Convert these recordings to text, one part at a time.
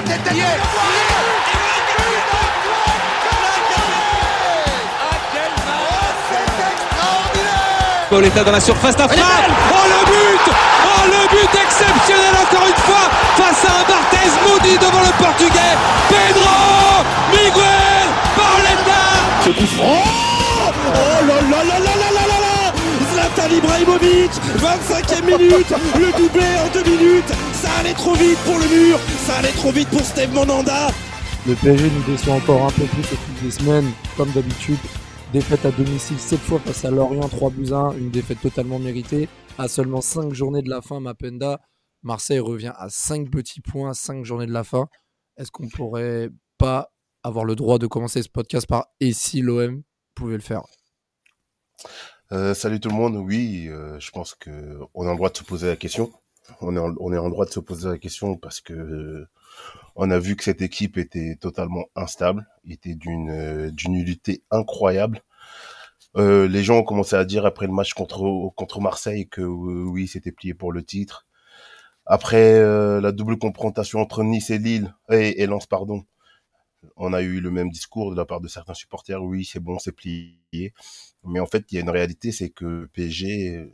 tête Pauletta dans la surface, la frappe. Oh le but. Oh le but exceptionnel encore une fois face à un Barthez maudit devant le portugais. Pedro Miguel Pauletta Oh Oh là là là là là là là là. Zlatan Ibrahimovic 25e minute. Le doublé en deux minutes allait trop vite pour le mur Ça allait trop vite pour Steve Monanda Le PSG nous déçoit encore un peu plus au fil des semaines, comme d'habitude. Défaite à domicile 7 fois face à Lorient 3 buts 1, une défaite totalement méritée. À seulement 5 journées de la fin, Mapenda, Marseille revient à 5 petits points, 5 journées de la fin. Est-ce qu'on pourrait pas avoir le droit de commencer ce podcast par et si l'OM pouvait le faire? Euh, salut tout le monde. Oui, euh, je pense que on a le droit de se poser la question. On est en, droit de se poser la question parce que euh, on a vu que cette équipe était totalement instable, était d'une euh, d'une nullité incroyable. Euh, les gens ont commencé à dire après le match contre contre Marseille que oui, c'était plié pour le titre. Après la double confrontation entre Nice et Lille et, et Lens, pardon, on a eu le même discours de la part de certains supporters. Oui, c'est bon, c'est plié. Mais en fait, il y a une réalité, c'est que PSG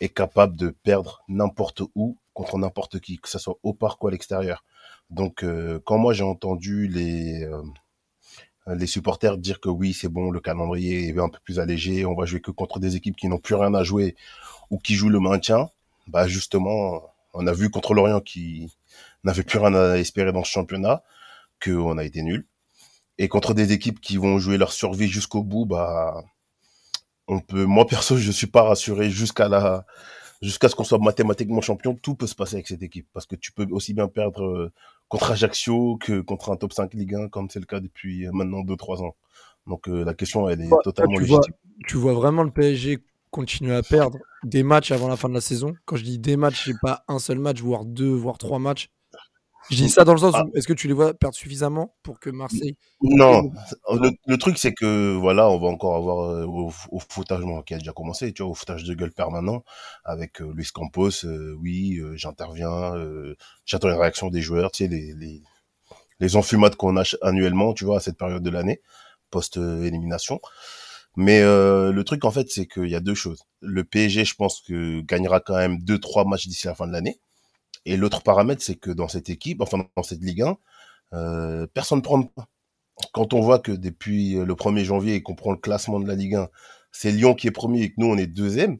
est capable de perdre n'importe où contre n'importe qui, que ce soit au parc ou à l'extérieur. Donc, euh, quand moi j'ai entendu les euh, les supporters dire que oui, c'est bon, le calendrier est un peu plus allégé, on va jouer que contre des équipes qui n'ont plus rien à jouer ou qui jouent le maintien, bah justement, on a vu contre Lorient qui n'avait plus rien à espérer dans ce championnat, qu'on a été nul. Et contre des équipes qui vont jouer leur survie jusqu'au bout, bah on peut, moi perso, je suis pas rassuré jusqu'à la, jusqu'à ce qu'on soit mathématiquement champion. Tout peut se passer avec cette équipe parce que tu peux aussi bien perdre euh, contre Ajaccio que contre un top 5 Ligue 1 comme c'est le cas depuis euh, maintenant 2-3 ans. Donc euh, la question, elle est totalement tu, vois, tu vois vraiment le PSG continuer à perdre des matchs avant la fin de la saison? Quand je dis des matchs, c'est pas un seul match, voire deux, voire trois matchs. Je dis ça dans le sens Ah. où est-ce que tu les vois perdre suffisamment pour que Marseille. Non, le, le truc c'est que voilà, on va encore avoir euh, au, au foutage bon, qui a déjà commencé, tu vois, au foutage de gueule permanent avec euh, Luis Campos. euh, oui, j'interviens, j'attends une réaction des joueurs, tu sais, les les, les enfumades qu'on a annuellement, tu vois, à cette période de l'année post élimination. Mais le truc en fait, c'est qu'il y a deux choses. Le PSG, je pense que gagnera quand même deux trois matchs d'ici la fin de l'année. Et l'autre paramètre, c'est que dans cette équipe, enfin dans cette Ligue 1, euh, personne ne prend pas quand on voit que depuis le 1er janvier et qu'on prend le classement de la Ligue 1, c'est Lyon qui est premier et que nous on est deuxième.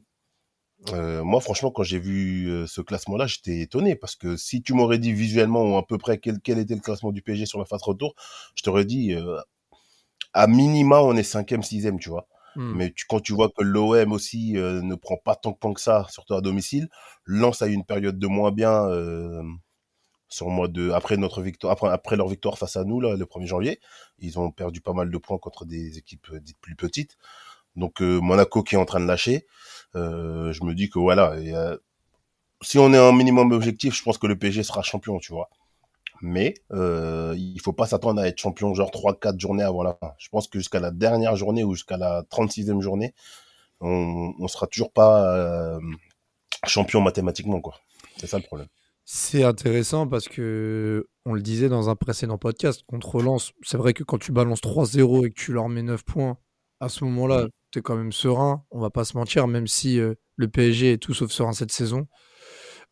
Euh, moi, franchement, quand j'ai vu euh, ce classement-là, j'étais étonné parce que si tu m'aurais dit visuellement ou à peu près quel, quel était le classement du PSG sur la phase retour, je t'aurais dit euh, à minima on est cinquième, sixième, tu vois. Hmm. Mais tu, quand tu vois que l'OM aussi euh, ne prend pas tant de points que ça, surtout à domicile, Lens a eu une période de moins bien euh, sur mois de après notre victoire, après, leur victoire face à nous là, le 1er janvier. Ils ont perdu pas mal de points contre des équipes euh, dites plus petites. Donc euh, Monaco qui est en train de lâcher, euh, je me dis que voilà, euh, si on est un minimum objectif, je pense que le PSG sera champion, tu vois. Mais euh, il faut pas s'attendre à être champion genre 3-4 journées avant la fin. Je pense que jusqu'à la dernière journée ou jusqu'à la 36e journée, on, on sera toujours pas euh, champion mathématiquement quoi. C'est ça le problème. C'est intéressant parce que on le disait dans un précédent podcast contre Lens. C'est vrai que quand tu balances 3-0 et que tu leur mets 9 points, à ce moment-là, tu es quand même serein. On va pas se mentir, même si euh, le PSG est tout sauf serein cette saison.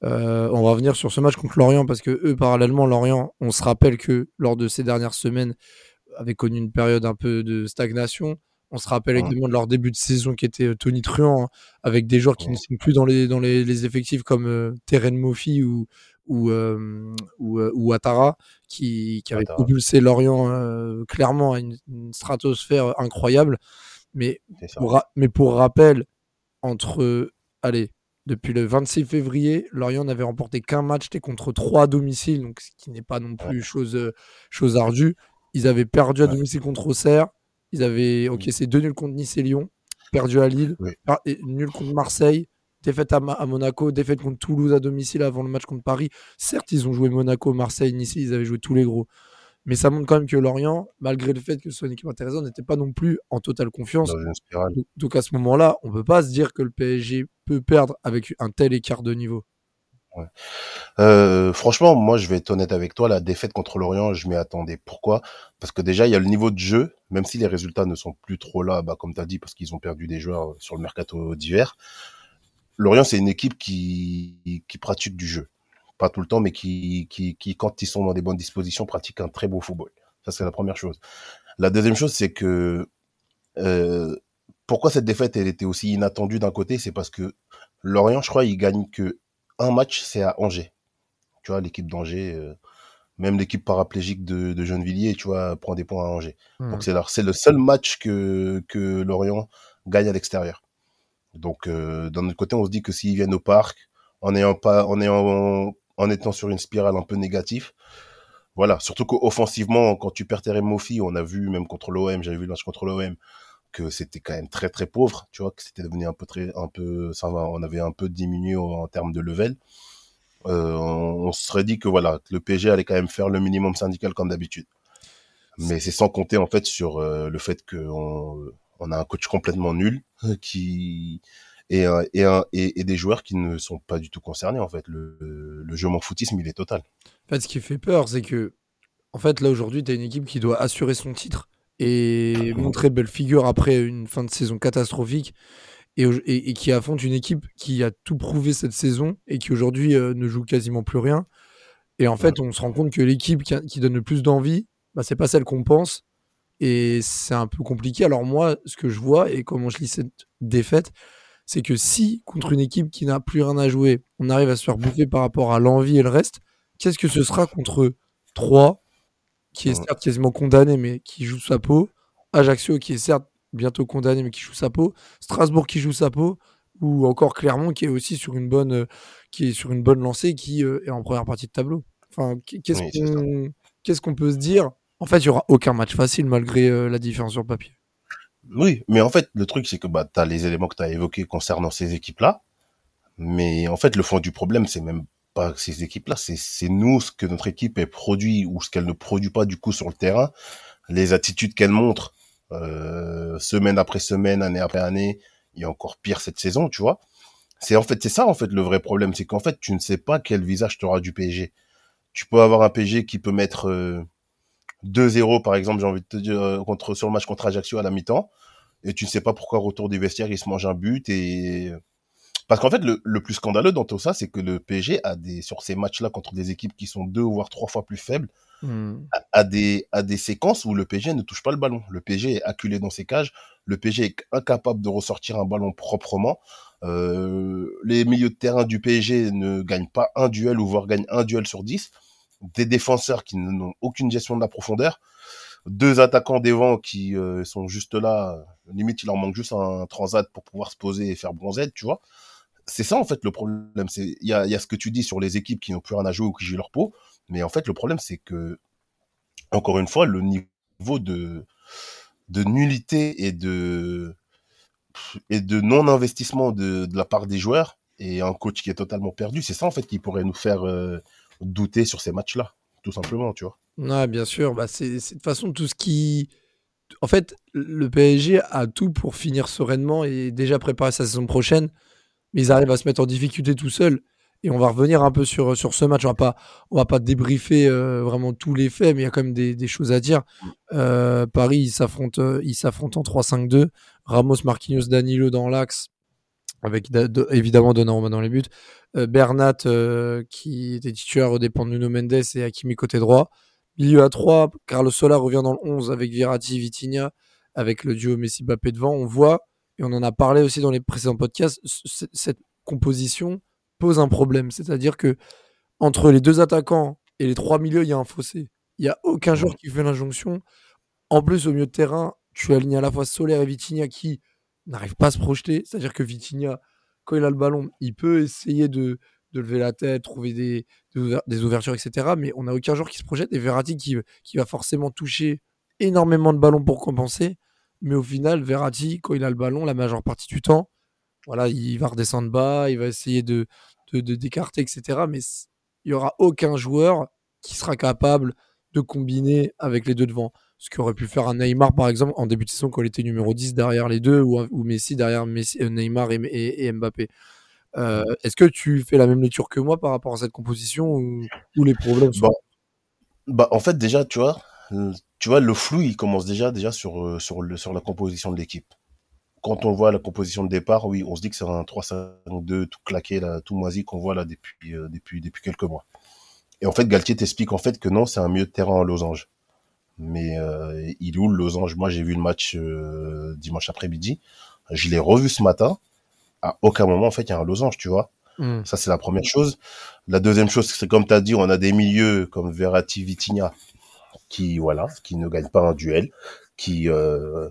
Euh, on va revenir sur ce match contre Lorient parce que eux, parallèlement, Lorient, on se rappelle que lors de ces dernières semaines, avait connu une période un peu de stagnation. On se rappelle Ouais. également de leur début de saison qui était euh, tonitruant, hein, avec des joueurs qui Ouais. ne sont plus dans les, dans les, les effectifs comme euh, Terren Moffi ou, ou, euh, ou, ou Ouattara, qui, qui avait propulsé Lorient clairement à une, une stratosphère incroyable. Mais pour, mais pour rappel, entre, allez, depuis le 26 février, Lorient n'avait remporté qu'un match, c'était contre trois à domicile, donc ce qui n'est pas non plus chose, euh, chose ardue. Ils avaient perdu à domicile contre Auxerre, ils avaient encaissé deux nuls contre Nice et Lyon, perdu à Lille, Oui. et nul contre Marseille, défaite à, Monaco, défaite contre Toulouse à domicile avant le match contre Paris. Certes, ils ont joué Monaco, Marseille, Nice, ils avaient joué tous les gros. Mais ça montre quand même que Lorient, malgré le fait que ce soit une équipe intéressante, n'était pas non plus en totale confiance. Donc- Donc à ce moment-là, on peut pas se dire que le PSG peut perdre avec un tel écart de niveau. Euh, franchement, moi, je vais être honnête avec toi. La défaite contre l'Orient, je m'y attendais. Pourquoi? Parce que déjà, il y a le niveau de jeu, même si les résultats ne sont plus trop là, bah, comme tu as dit, parce qu'ils ont perdu des joueurs sur le mercato d'hiver. Lorient, c'est une équipe qui, pratique du jeu. Pas tout le temps, mais qui, quand ils sont dans des bonnes dispositions, pratique un très beau football. Ça, c'est la première chose. La deuxième chose, c'est que euh, pourquoi cette défaite, elle était aussi inattendue d'un côté, c'est parce que Lorient, je crois, il gagne que un match, c'est à Angers. Tu vois, l'équipe d'Angers, euh, même l'équipe paraplégique de, de Gennevilliers, tu vois, prend des points à Angers. Hmm. Donc c'est c'est le seul match que que Lorient gagne à l'extérieur. Donc euh, d'un autre côté, on se dit que s'ils viennent au parc, en ayant pas, en ayant, en étant sur une spirale un peu négative, voilà. Surtout qu'offensivement, quand tu perds tes Mofi, on a vu même contre l'OM, j'avais vu le match contre l'OM, que c'était quand même très très pauvre, tu vois, que c'était devenu un peu très, un peu, ça on avait un peu diminué en, termes de level. Euh, on, se serait dit que voilà, le PSG allait quand même faire le minimum syndical comme d'habitude. Mais c'est sans compter en fait sur euh, le fait qu'on on a un coach complètement nul qui et, et, et, des joueurs qui ne sont pas du tout concernés en fait. Le, le jeu foutisme, il est total. En fait, ce qui fait peur, c'est que en fait là aujourd'hui, tu as une équipe qui doit assurer son titre et montrer belle figure après une fin de saison catastrophique et, et, qui affronte une équipe qui a tout prouvé cette saison et qui aujourd'hui euh, ne joue quasiment plus rien. Et en fait, on se rend compte que l'équipe qui, donne le plus d'envie, bah, c'est pas celle qu'on pense. Et c'est un peu compliqué. Alors moi, ce que je vois et comment je lis cette défaite, c'est que si contre une équipe qui n'a plus rien à jouer, on arrive à se faire bouffer par rapport à l'envie et le reste, qu'est-ce que ce sera contre 3 qui est certes quasiment condamné, mais qui joue sa peau. Ajaccio, qui est certes bientôt condamné, mais qui joue sa peau. Strasbourg, qui joue sa peau. Ou encore Clermont, qui est aussi sur une bonne, euh, qui est sur une bonne lancée, qui euh, est en première partie de tableau. Enfin, qu'est-ce qu'on peut se dire? En fait, il n'y aura aucun match facile malgré euh, la différence sur le papier. Oui, mais en fait, le truc, c'est que bah, tu as les éléments que tu as évoqués concernant ces équipes-là. Mais en fait, le fond du problème, c'est même pas ces équipes-là, c'est nous, ce que notre équipe est produit ou ce qu'elle ne produit pas du coup sur le terrain, les attitudes qu'elle montre euh, semaine après semaine, année après année, et encore pire cette saison, tu vois. C'est en fait c'est ça en fait le vrai problème, c'est qu'en fait tu ne sais pas quel visage tu auras du PSG. Tu peux avoir un PSG qui peut mettre 2-0 euh, par exemple, j'ai envie de te dire euh, contre sur le match contre Ajaccio à la mi-temps, et tu ne sais pas pourquoi retour des vestiaires il se mange un but et parce qu'en fait, le, plus scandaleux dans tout ça, c'est que le PSG a des, sur ces matchs-là contre des équipes qui sont deux voire trois fois plus faibles, hmm. a, des, a des séquences où le PSG ne touche pas le ballon. Le PSG est acculé dans ses cages. Le PSG est incapable de ressortir un ballon proprement. Euh, les milieux de terrain du PSG ne gagnent pas un duel ou voire gagnent un duel sur dix. Des défenseurs qui n'ont aucune gestion de la profondeur. Deux attaquants devant qui euh, sont juste là. Limite, il leur manque juste un transat pour pouvoir se poser et faire bronzette, tu vois c'est ça en fait le problème. C'est il y a, ce que tu dis sur les équipes qui n'ont plus rien à jouer ou qui jouent leur peau, mais en fait le problème c'est que encore une fois le niveau de nullité et de et de non investissement de, la part des joueurs et un coach qui est totalement perdu, c'est ça en fait qui pourrait nous faire euh, douter sur ces matchs-là, tout simplement, tu vois. Ouais, bien sûr. Bah, c'est de toute façon tout ce qui en fait, le PSG a tout pour finir sereinement et déjà préparer sa saison prochaine mais ils arrivent à se mettre en difficulté tout seuls. Et on va revenir un peu sur, sur ce match. On va pas, on va pas débriefer euh, vraiment tous les faits, mais il y a quand même des, des choses à dire. Euh, Paris, ils s'affrontent, euh, ils s'affrontent en 3-5-2. Ramos, Marquinhos, Danilo dans l'axe, avec évidemment Donnarumma dans les buts. Bernat, qui était titulaire au dépend de Nuno Mendes et Hakimi côté droit. Milieu à 3, Carlos Sola revient dans le 11 avec Virati, Vitinha, avec le duo Messi-Bappé devant. On voit et on en a parlé aussi dans les précédents podcasts, cette composition pose un problème. C'est-à-dire que entre les deux attaquants et les trois milieux, il y a un fossé. Il n'y a aucun joueur qui fait l'injonction. En plus, au milieu de terrain, tu alignes à la fois Solaire et Vitinha qui n'arrivent pas à se projeter. C'est-à-dire que Vitinha, quand il a le ballon, il peut essayer de, lever la tête, trouver des, des, ouvertures, etc. Mais on n'a aucun joueur qui se projette. Et Verratti qui, qui va forcément toucher énormément de ballons pour compenser. Mais au final, Verratti, quand il a le ballon, la majeure partie du temps, voilà, il va redescendre bas, il va essayer de, de, d'écarter, etc. Mais il n'y aura aucun joueur qui sera capable de combiner avec les deux devant. Ce qu'aurait pu faire un Neymar, par exemple, en début de saison, quand il était numéro 10 derrière les deux, ou, Messi derrière euh, Neymar et, Mbappé. Euh, est-ce que tu fais la même lecture que moi par rapport à cette composition ou, les problèmes. Bah, bah, en fait, déjà, tu vois, tu vois, le flou, il commence déjà, déjà sur, sur, le, sur la composition de l'équipe. Quand on voit la composition de départ, oui, on se dit que c'est un 3-5-2 tout claqué, là, tout moisi qu'on voit là depuis, depuis, depuis quelques mois. Et en fait, Galtier t'explique en fait que non, c'est un milieu de terrain en losange. Mais euh, il est où le losange? Moi, j'ai vu le match euh, dimanche après-midi. Je l'ai revu ce matin. À aucun moment, en fait, il y a un losange, tu vois. Hmm. Ça, c'est la première chose. La deuxième chose, c'est comme tu as dit, on a des milieux comme Verratti, Vitinha, qui, voilà, qui ne gagnent pas un duel, qui, euh,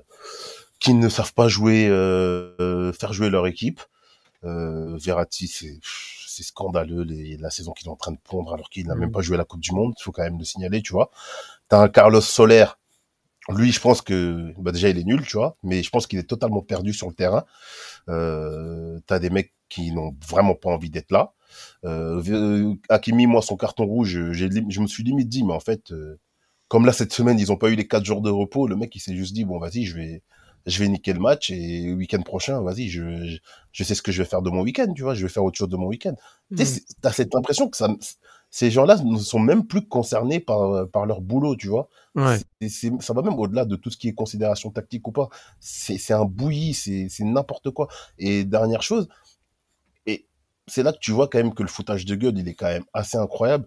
qui ne savent pas jouer, euh, faire jouer leur équipe. Euh, Verratti, c'est c'est scandaleux les, la saison qu'il est en train de pondre alors qu'il n'a même mm. pas joué la Coupe du Monde. Il faut quand même le signaler, tu vois. T'as un Carlos Soler. Lui, je pense que bah déjà il est nul, tu vois, mais je pense qu'il est totalement perdu sur le terrain. Euh, T'as des mecs qui n'ont vraiment pas envie d'être là. Euh, Hakimi, moi, son carton rouge, je me suis limite dit, mais en fait, euh, comme là cette semaine, ils n'ont pas eu les quatre jours de repos, le mec il s'est juste dit bon vas-y, je vais je vais niquer le match et le week-end prochain, vas-y, je, je, sais ce que je vais faire de mon week-end, tu vois, je vais faire autre chose de mon week-end. Tu mmh. as cette impression que ça, ces gens-là ne sont même plus concernés par, par leur boulot, tu vois. Ouais. ça va même au-delà de tout ce qui est considération tactique ou pas. C'est un bouilli, c'est n'importe quoi. Et dernière chose, et c'est là que tu vois quand même que le foutage de gueule, il est quand même assez incroyable.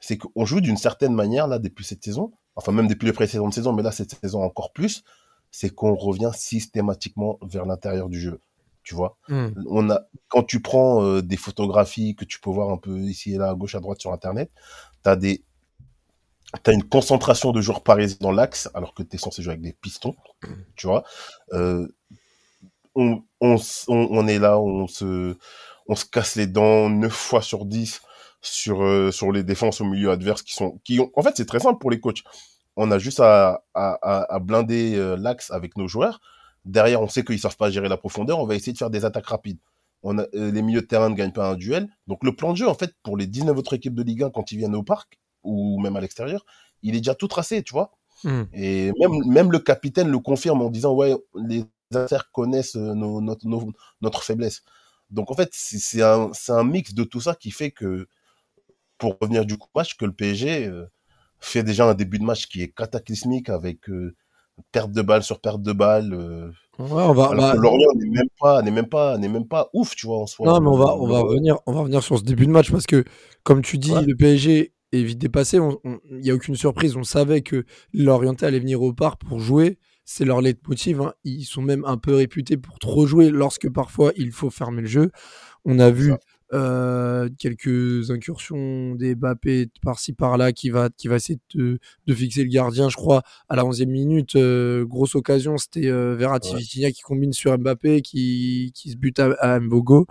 C'est qu'on joue d'une certaine manière, là, depuis cette saison, enfin même depuis les précédentes saisons, mais là, cette saison encore plus, c'est qu'on revient systématiquement vers l'intérieur du jeu. Tu vois, hmm. on a quand tu prends euh, des photographies que tu peux voir un peu ici et là, à gauche, à droite sur Internet, tu as des T'as une concentration de joueurs parisiens dans l'axe, alors que tu es censé jouer avec des pistons, tu vois. Euh, on, on, on, est là, on se, on se casse les dents 9 fois sur 10 sur, euh, sur les défenses au milieu adverse qui sont, qui ont, en fait, c'est très simple pour les coachs on a juste à, à, blinder euh, l'axe avec nos joueurs. Derrière, on sait qu'ils savent pas gérer la profondeur. On va essayer de faire des attaques rapides. On a, euh, les milieux de terrain ne gagnent pas un duel. Donc le plan de jeu, en fait, pour les 19 autres équipes de Ligue 1 quand ils viennent au parc ou même à l'extérieur, il est déjà tout tracé, tu vois. Hmm. Et même, même le capitaine le confirme en disant ouais, les adversaires connaissent notre, notre faiblesse. Donc en fait, c'est un, un, mix de tout ça qui fait que pour revenir du coup match que le PSG fait déjà un début de match qui est cataclysmique avec euh, perte de balle sur perte de balle. Euh, ouais, on va, Lorient n'est même pas, n'est même pas, n'est même pas ouf, tu vois en soi. Non, mais on va, on va revenir, on va revenir sur ce début de match parce que, comme tu dis, le PSG est vite dépassé. Il n'y a aucune surprise. On savait que l'Orienté allait venir au parc pour jouer. C'est leur leitmotiv. Hein. Ils sont même un peu réputés pour trop jouer lorsque parfois il faut fermer le jeu. On a vu euh, quelques incursions des Mbappé par-ci par-là qui va qui va essayer de, de, fixer le gardien je crois à la 11e minute. Euh, grosse occasion c'était euh, Verratti ouais. qui combine sur Mbappé qui, qui se bute à, à Mbogo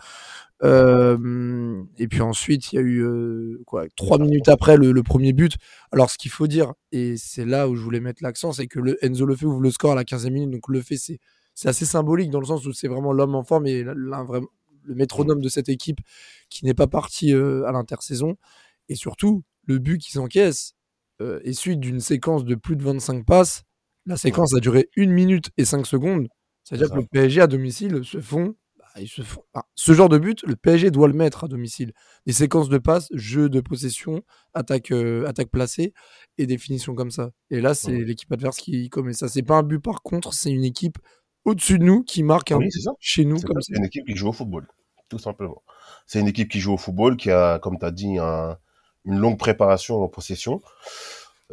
euh, et puis ensuite il y a eu euh, quoi trois minutes après le, le, premier but. Alors ce qu'il faut dire et c'est là où je voulais mettre l'accent c'est que le Enzo le fait ouvre le score à la 15e minute donc le fait c'est c'est assez symbolique dans le sens où c'est vraiment l'homme en forme et là, vraiment le métronome de cette équipe qui n'est pas parti euh, à l'intersaison. Et surtout, le but qu'ils encaissent euh, est suite d'une séquence de plus de 25 passes. La séquence a duré 1 minute et 5 secondes. C'est-à-dire que le PSG à domicile se font. Bah, ils se font ce genre de but, le PSG doit le mettre à domicile. Des séquences de passes, jeu de possession, attaque, euh, attaque placée et des finitions comme ça. Et là, c'est l'équipe adverse qui commet ça. C'est pas un but par contre, c'est une équipe au-dessus de nous qui marque un but chez nous. C'est une équipe qui joue au football tout simplement. C'est une équipe qui joue au football, qui a, comme tu as dit, une longue préparation en possession.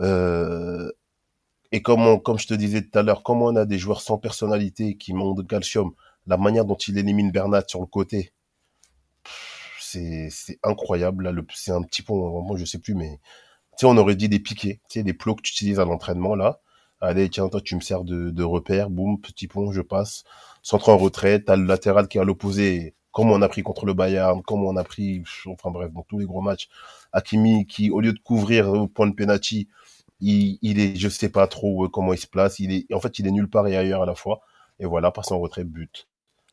Euh, et comme, comme je te disais tout à l'heure, comme on a des joueurs sans personnalité qui manquent de calcium, la manière dont il élimine Bernat sur le côté, c'est incroyable. Là, c'est un petit pont, moi je sais plus, mais on aurait dit des piquets, des plots que tu utilises à l'entraînement là. Allez, tiens, toi, tu me sers de, de repère, boum, petit pont, je passe. Centre en retrait, t'as le latéral qui est à l'opposé, comme on a pris contre le Bayern, comme on a pris, enfin bref, dans tous les gros matchs. Hakimi, qui, au lieu de couvrir au point de penalty, il, il est, je sais pas trop euh, comment il se place. Il est, en fait, il est nulle part et ailleurs à la fois. Et voilà, passe en retrait, but.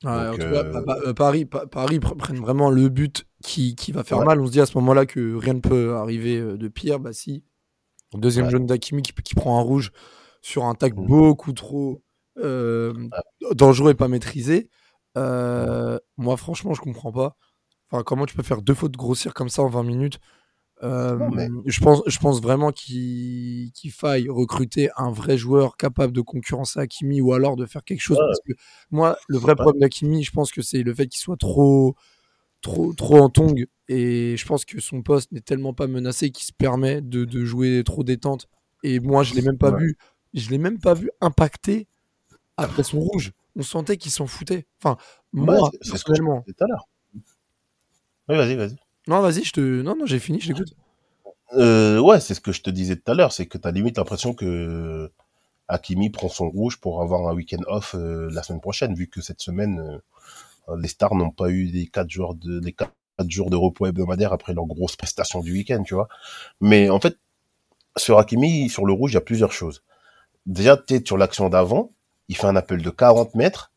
en tout cas, euh, euh, Paris, Paris prennent vraiment le but qui, qui va faire mal. On se dit à ce moment-là que rien ne peut arriver de pire. Bah si. Deuxième jeune d'Akimi qui, qui, prend un rouge sur un tac mmh. beaucoup trop dangereux et pas maîtrisé. Euh, moi, franchement, je comprends pas. Enfin, comment tu peux faire deux fautes grossières comme ça en 20 minutes? Euh, Non, mais- je, pense, je pense vraiment qu'il faille recruter un vrai joueur capable de concurrencer Hakimi ou alors de faire quelque chose. Ouais. Parce que moi, le vrai problème d'Hakimi, je pense que c'est le fait qu'il soit trop, trop, trop en tongue. Et je pense que son poste n'est tellement pas menacé qu'il se permet de, de jouer trop détente. Et moi, je l'ai même pas Ouais. vu. Je l'ai même pas vu impacté après son rouge. On sentait qu'il s'en foutait. Enfin, Ouais, moi, c'est- ce que je personnellement. disais tout à l'heure. Oui, vas-y, vas-y. Non, vas-y, je te. Non, non, j'ai fini, je t'écoute. Euh, ouais, c'est ce que je te disais tout à l'heure, c'est que t'as limite l'impression que Hakimi prend son rouge pour avoir un week-end off euh, la semaine prochaine, vu que cette semaine, euh, les stars n'ont pas eu les quatre jours de les quatre jours de repos hebdomadaires après leur grosse prestation du week-end, tu vois. Mais en fait, sur Hakimi, sur le rouge, il y a plusieurs choses. Déjà, tu sur l'action d'avant, il fait un appel de 40 mètres.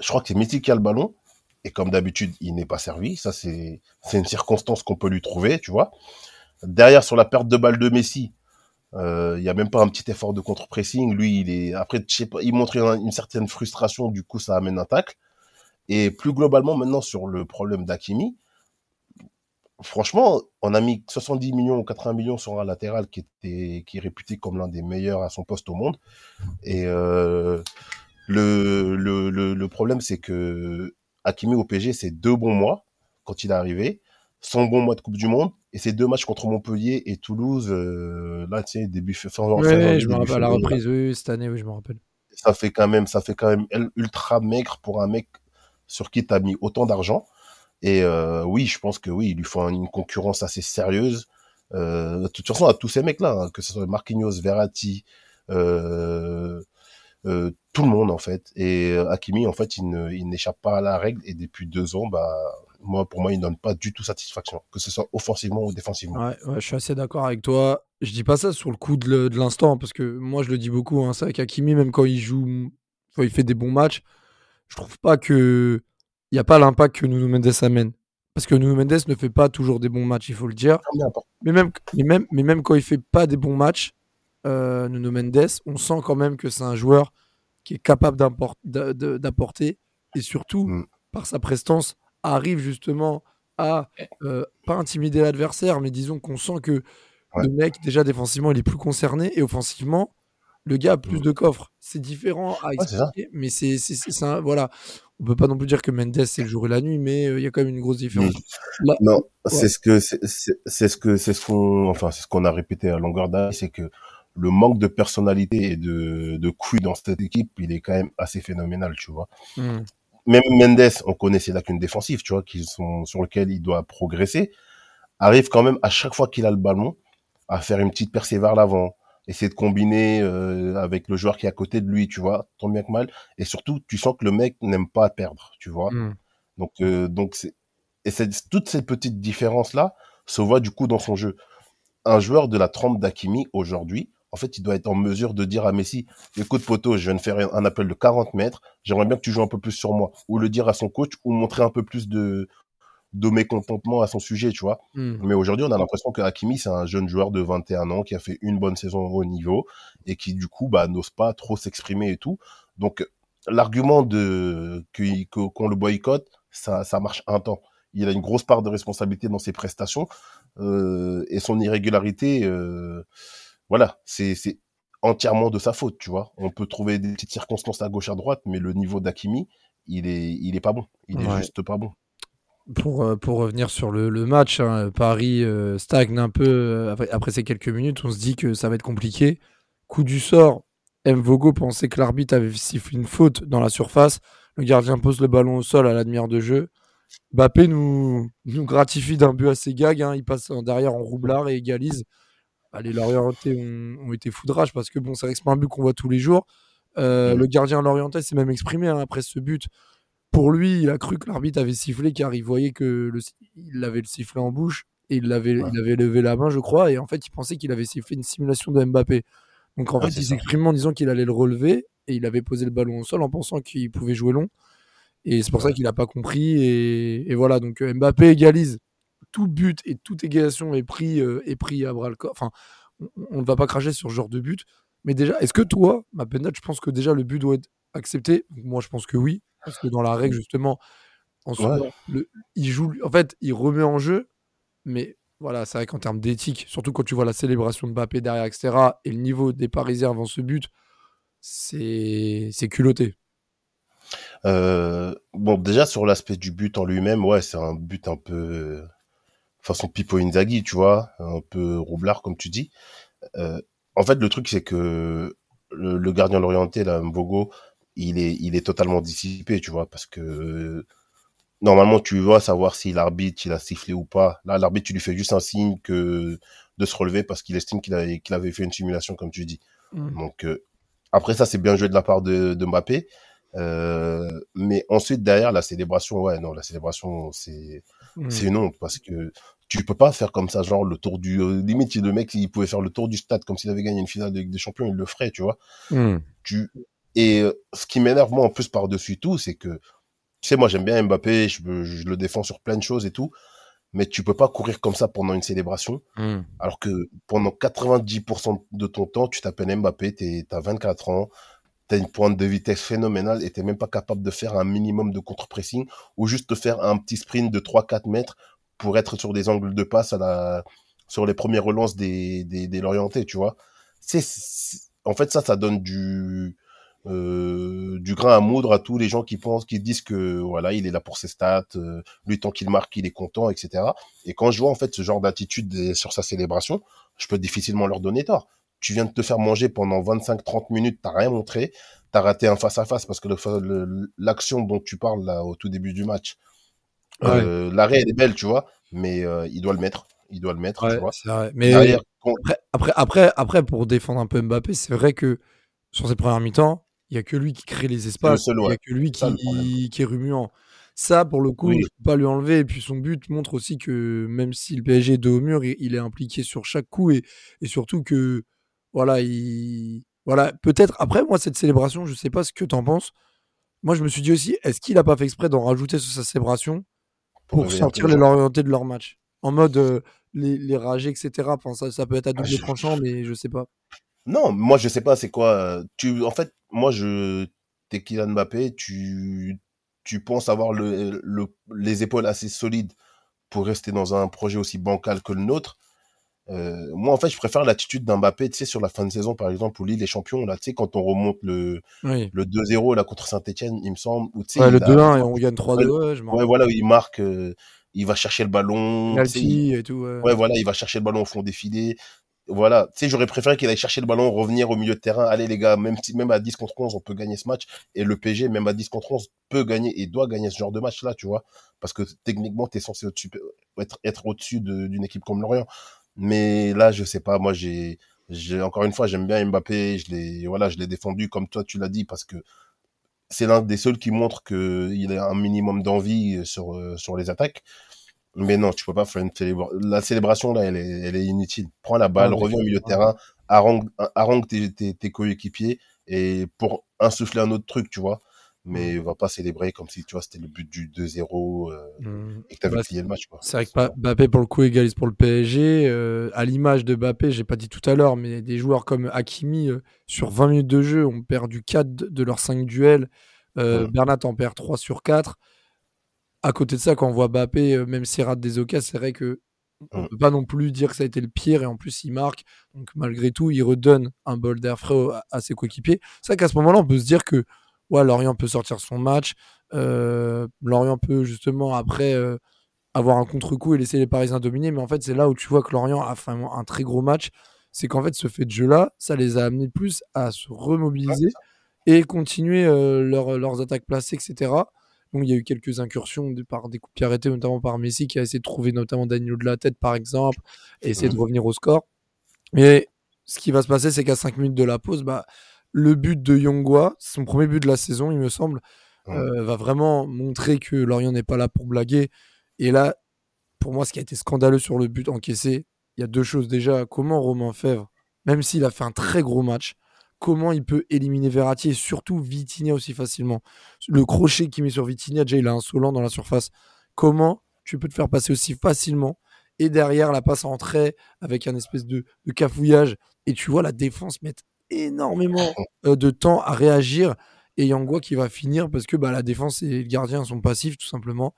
Je crois que c'est Messi qui a le ballon. Et comme d'habitude, il n'est pas servi. Ça, c'est une circonstance qu'on peut lui trouver, tu vois. Derrière, sur la perte de balle de Messi, euh, il y a même pas un petit effort de contre-pressing. Lui, il est après, je sais pas, il montre une, une certaine frustration. Du coup, ça amène un tacle. Et plus globalement, maintenant sur le problème d'Akimi, franchement, on a mis 70 millions ou 80 millions sur un latéral qui était qui est réputé comme l'un des meilleurs à son poste au monde. Et euh, le, le, le, le problème, c'est que Hakimi au PG, c'est deux bons mois quand il est arrivé, son bon mois de Coupe du Monde, et ses deux matchs contre Montpellier et Toulouse, euh, là, tu sais, début Ouais, je me rappelle la reprise, oui, cette année, oui, je me rappelle. ça fait quand même, ça fait quand même ultra maigre pour un mec sur qui t'as mis autant d'argent. Et euh, oui, je pense que oui, il lui faut une concurrence assez sérieuse. Euh, de toute façon, à tous ces mecs-là, hein, que ce soit Marquinhos, Verratti, euh, tout le monde en fait. Et Hakimi, en fait, il n'échappe pas à la règle. Et depuis deux ans, bah, moi, pour moi, il ne donne pas du tout satisfaction, que ce soit offensivement ou défensivement. Ouais, je suis assez d'accord avec toi. Je dis pas ça sur le coup de l'instant, parce que moi, je le dis beaucoup. Hein, c'est vrai qu'Hakimi, même quand il joue, quand il fait des bons matchs, je trouve pas que il n'y a pas l'impact que Nuno Mendes amène. Parce que Nuno Mendes ne fait pas toujours des bons matchs, il faut le dire. Mais important. Mais même, mais même, mais même quand il fait pas des bons matchs, euh, Nuno Mendes, on sent quand même que c'est un joueur qui est capable d'apporter et surtout, Mm. par sa prestance, arrive justement à euh, pas intimider l'adversaire, mais disons qu'on sent que Ouais. le mec, déjà défensivement, il est plus concerné et offensivement, le gars a plus Mm. de coffres. C'est différent à ça. expliquer, mais c'est un- voilà. On peut pas non plus dire que Mendes c'est le jour et la nuit, mais euh, il y a quand même une grosse différence. Là- Non, c'est ce que c'est ce que c'est ce qu'on enfin c'est ce qu'on a répété à longueur d'année, c'est que le manque de personnalité et de de couilles dans cette équipe, il est quand même assez phénoménal, tu vois. Mm. Même Mendes, on connaît ses lacunes défensives, tu vois, qui sont sur lesquelles il doit progresser, arrive quand même à chaque fois qu'il a le ballon à faire une petite percée vers l'avant, essayer de combiner euh, avec le joueur qui est à côté de lui, tu vois, tant bien que mal. Et surtout, tu sens que le mec n'aime pas perdre, tu vois. Mm. Donc, euh, donc c'est et c'est toutes ces petites différences là se voient du coup dans son jeu. Un joueur de la trempe d'Akimi aujourd'hui, en fait, il doit être en mesure de dire à Messi, écoute poteau, je viens de faire un appel de 40 mètres, j'aimerais bien que tu joues un peu plus sur moi, ou le dire à son coach, ou montrer un peu plus de de mécontentement à son sujet, tu vois. Mm. Mais aujourd'hui, on a l'impression que Hakimi, c'est un jeune joueur de 21 ans qui a fait une bonne saison au haut niveau et qui, du coup, bah, n'ose pas trop s'exprimer et tout. Donc, l'argument de qu'on le boycotte, ça, ça marche un temps. Il a une grosse part de responsabilité dans ses prestations euh, et son irrégularité, euh, voilà, c'est c'est entièrement de sa faute, tu vois. On peut trouver des petites circonstances à gauche à droite, mais le niveau d'Hakimi, il est, il est pas bon. Il est Ouais. juste pas bon. Pour, euh, pour revenir sur le, le match, hein, Paris euh, stagne un peu euh, après, après ces quelques minutes. On se dit que ça va être compliqué. Coup du sort, M. Vogo pensait que l'arbitre avait sifflé une faute dans la surface. Le gardien pose le ballon au sol à la demi-heure de jeu. Bappé nous, nous gratifie d'un but assez gag. hein. Il passe en derrière en roublard et égalise. Les Lorientais ont, ont été foudrage parce que bon, c'est vrai que c'est pas un but qu'on voit tous les jours. Euh, Mhm. Le gardien Lorientais s'est même exprimé hein, après ce but. Pour lui, il a cru que l'arbitre avait sifflé car il voyait que le, il avait le sifflet en bouche et il avait, Ouais. il avait levé la main, je crois, et en fait, il pensait qu'il avait sifflé une simulation de Mbappé. Donc en Ouais, fait, il s'exprimait en disant qu'il allait le relever et il avait posé le ballon au sol en pensant qu'il pouvait jouer long. Et c'est pour ça qu'il n'a pas compris. Et, et voilà, donc euh, Mbappé égalise. Tout but et toute égalisation est pris, euh, est pris à bras le corps. Enfin, on- ne va pas cracher sur ce genre de but. Mais déjà, est-ce que toi, Mapenda, je pense que déjà le but doit être accepté? Moi, je pense que oui. Parce que dans la règle, justement, En soi, le, il joue, en fait, il remet en jeu, mais voilà, c'est vrai qu'en termes d'éthique, surtout quand tu vois la célébration de Mbappé derrière, etc., et le niveau des Parisiens avant ce but, c'est culotté. Euh, bon, déjà sur l'aspect du but en lui-même, ouais, c'est un but un peu façon Pipo Inzaghi, tu vois, un peu roublard comme tu dis. Euh, en fait, le truc c'est que le, gardien l'orienté, là, Mbogo, il est, il est totalement dissipé, tu vois, parce que normalement tu vois savoir si l'arbitre il a sifflé ou pas. Là, l'arbitre tu lui fais juste un signe que de se relever parce qu'il estime qu'il avait fait une simulation, comme tu dis. Mmh. Donc euh, après ça, c'est bien joué de la part de, de Mbappé. Euh, mais ensuite derrière la célébration, ouais non, la célébration c'est mmh. c'est non parce que tu peux pas faire comme ça, genre le tour du euh, limite le mec il pouvait faire le tour du stade comme s'il avait gagné une finale de Ligue des Champions, il le ferait, tu vois. Mmh. Tu et euh, ce qui m'énerve moi en plus par dessus tout, c'est que tu sais moi j'aime bien Mbappé, je, je, le défends sur plein de choses et tout, mais tu peux pas courir comme ça pendant une célébration, mmh. alors que pendant 90% de ton temps tu t'appelles Mbappé, t'as 24 ans, t'as une pointe de vitesse phénoménale et t'es même pas capable de faire un minimum de contre-pressing ou juste de faire un petit sprint de 3-4 mètres pour être sur des angles de passe à la, sur les premières relances des, des, des Lorientais, tu vois. C'est, en fait, ça, ça donne du, euh, du grain à moudre à tous les gens qui pensent, qui disent que voilà, il est là pour ses stats, euh, lui tant qu'il marque, il est content, etc. Et quand je vois en fait ce genre d'attitude sur sa célébration, je peux difficilement leur donner tort. Tu viens de te faire manger pendant 25-30 minutes, t'as rien montré, t'as raté un face à face parce que l'action dont tu parles là au tout début du match, euh, l'arrêt est belle, tu vois, mais euh, il doit le mettre. Il doit le mettre, tu vois. Mais après, après, après, pour défendre un peu Mbappé, c'est vrai que sur ses premières mi-temps, il n'y a que lui qui crée les espaces. Il n'y a que lui qui, qui, est remuant. Ça, pour le coup, je ne peux pas lui enlever. Et puis son but montre aussi que même si le PSG est dos au mur, il, est impliqué sur chaque coup et, et surtout que voilà, il voilà, peut-être après moi cette célébration, je sais pas ce que tu en penses. Moi, je me suis dit aussi, est-ce qu'il a pas fait exprès d'en rajouter sur sa célébration pour, sortir les Lorientais de leur match? En mode euh, les, les rager, etc. Enfin, ça, ça peut être à ah, double tranchant, mais je sais pas. Non, moi je sais pas c'est quoi. Euh, tu, en fait, moi je t'es Kylian Mbappé, tu, tu penses avoir le, le, les épaules assez solides pour rester dans un projet aussi bancal que le nôtre. Euh, moi, en fait, je préfère l'attitude d'un Mbappé, tu sais, sur la fin de saison, par exemple, où Lille est champion, là, tu sais, quand on remonte le, le 2-0, là, contre Saint-Etienne, il me semble. Ou, ouais, le 2-1 et on gagne 3-2, ouais, voilà, où il marque, euh, il va chercher le ballon. et tout, ouais. voilà, il va chercher le ballon au fond des filets. Voilà, tu sais, j'aurais préféré qu'il aille chercher le ballon, revenir au milieu de terrain. Allez, les gars, même, même à 10 contre 11, on peut gagner ce match. Et le PG, même à 10 contre 11, peut gagner et doit gagner ce genre de match-là, tu vois. Parce que techniquement, tu es censé être, au-dessus d'une équipe comme Lorient. Mais là, je sais pas. Moi, j'ai, encore une fois, j'aime bien Mbappé. Je l'ai, voilà, je l'ai défendu comme toi, tu l'as dit, parce que c'est l'un des seuls qui montre que il a un minimum d'envie sur euh, sur les attaques. Mais non, tu peux pas faire une célébration. La célébration là, elle est, elle est inutile. Prends la balle, reviens au milieu de terrain, harangue, harangue tes, tes, tes coéquipiers et pour insuffler un autre truc, tu vois mais mmh. va pas célébrer comme si tu vois c'était le but du 2-0 euh, mmh. et que tu avais plié le match. C'est vrai que Mbappé pour le coup égalise pour le PSG. Euh, à l'image de Mbappé, j'ai pas dit tout à l'heure, mais des joueurs comme Hakimi euh, sur 20 minutes de jeu ont perdu 4 de leurs 5 duels. Mmh. Bernat en perd 3 sur 4. À côté de ça, quand on voit Mbappé, même s'il rate des occasions, c'est vrai que on peut pas non plus dire que ça a été le pire et en plus il marque. Donc malgré tout, il redonne un bol d'air frais à, ses coéquipiers. C'est vrai qu'à ce moment-là, on peut se dire que ouais, Lorient peut sortir son match. Euh, Lorient peut justement après euh, avoir un contre-coup et laisser les Parisiens dominer. Mais en fait, c'est là où tu vois que Lorient a fait un, très gros match. C'est qu'en fait, ce fait de jeu-là, ça les a amenés plus à se remobiliser et continuer euh, leurs attaques placées, etc. Donc, il y a eu quelques incursions par des coups de pied arrêtés, notamment par Messi, qui a essayé de trouver notamment Danilo de la tête, par exemple, et essayer de revenir au score. Mais ce qui va se passer, c'est qu'à 5 minutes de la pause, bah, le but de Yongwa, son premier but de la saison, il me semble, euh, va vraiment montrer que Lorient n'est pas là pour blaguer. Et là, pour moi, ce qui a été scandaleux sur le but encaissé, il y a deux choses. Déjà, comment Romain Fèvre, même s'il a fait un très gros match, comment il peut éliminer Verratti et surtout Vitinha aussi facilement. Le crochet qu'il met sur Vitinha, déjà, il est insolent dans la surface. Comment tu peux te faire passer aussi facilement et derrière la passe en trait avec un espèce de, de cafouillage et tu vois la défense mettre énormément euh, de temps à réagir. et Yangua qui va finir parce que bah, la défense et le gardien sont passifs tout simplement.